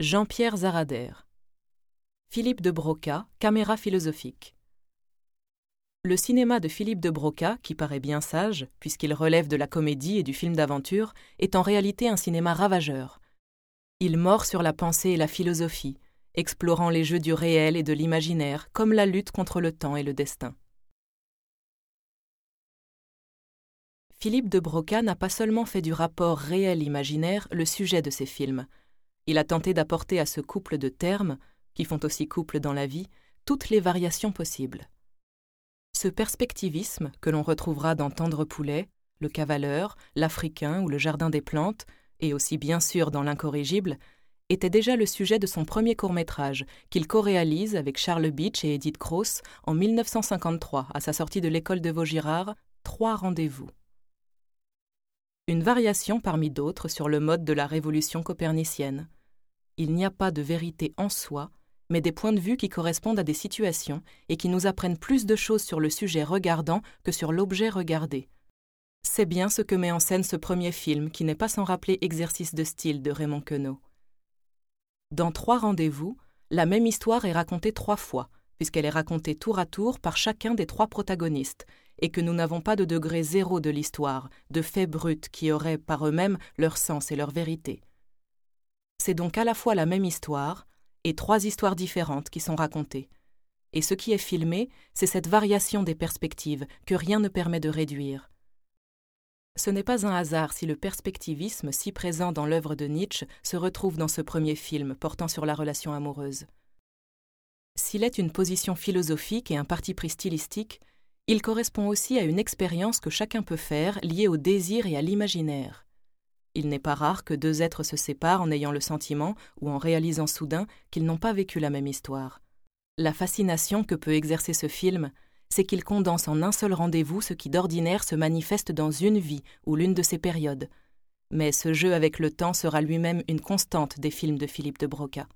Jean-Pierre Zarader. Philippe de Broca, caméra philosophique. Le cinéma de Philippe de Broca, qui paraît bien sage, puisqu'il relève de la comédie et du film d'aventure, est en réalité un cinéma ravageur. Il mord sur la pensée et la philosophie, explorant les jeux du réel et de l'imaginaire, comme la lutte contre le temps et le destin. Philippe de Broca n'a pas seulement fait du rapport réel-imaginaire le sujet de ses films, il a tenté d'apporter à ce couple de termes, qui font aussi couple dans la vie, toutes les variations possibles. Ce perspectivisme, que l'on retrouvera dans Tendre Poulet, Le Cavaleur, L'Africain ou Le Jardin des Plantes, et aussi bien sûr dans L'Incorrigible, était déjà le sujet de son premier court-métrage, qu'il co-réalise avec Charles Beach et Edith Cross en 1953, à sa sortie de l'école de Vaugirard, Trois rendez-vous une variation parmi d'autres sur le mode de la révolution copernicienne il n'y a pas de vérité en soi, mais des points de vue qui correspondent à des situations et qui nous apprennent plus de choses sur le sujet regardant que sur l'objet regardé. C'est bien ce que met en scène ce premier film qui n'est pas sans rappeler Exercice de style de Raymond Queneau. Dans Trois rendez-vous, la même histoire est racontée trois fois, puisqu'elle est racontée tour à tour par chacun des trois protagonistes, et que nous n'avons pas de degré zéro de l'histoire, de faits bruts qui auraient par eux-mêmes leur sens et leur vérité. C'est donc à la fois la même histoire et trois histoires différentes qui sont racontées. Et ce qui est filmé, c'est cette variation des perspectives que rien ne permet de réduire. Ce n'est pas un hasard si le perspectivisme si présent dans l'œuvre de Nietzsche se retrouve dans ce premier film portant sur la relation amoureuse. S'il est une position philosophique et un parti pris stylistique, il correspond aussi à une expérience que chacun peut faire liée au désir et à l'imaginaire. Il n'est pas rare que deux êtres se séparent en ayant le sentiment, ou en réalisant soudain, qu'ils n'ont pas vécu la même histoire. La fascination que peut exercer ce film, c'est qu'il condense en un seul rendez-vous ce qui d'ordinaire se manifeste dans une vie ou l'une de ses périodes. Mais ce jeu avec le temps sera lui-même une constante des films de Philippe de Broca.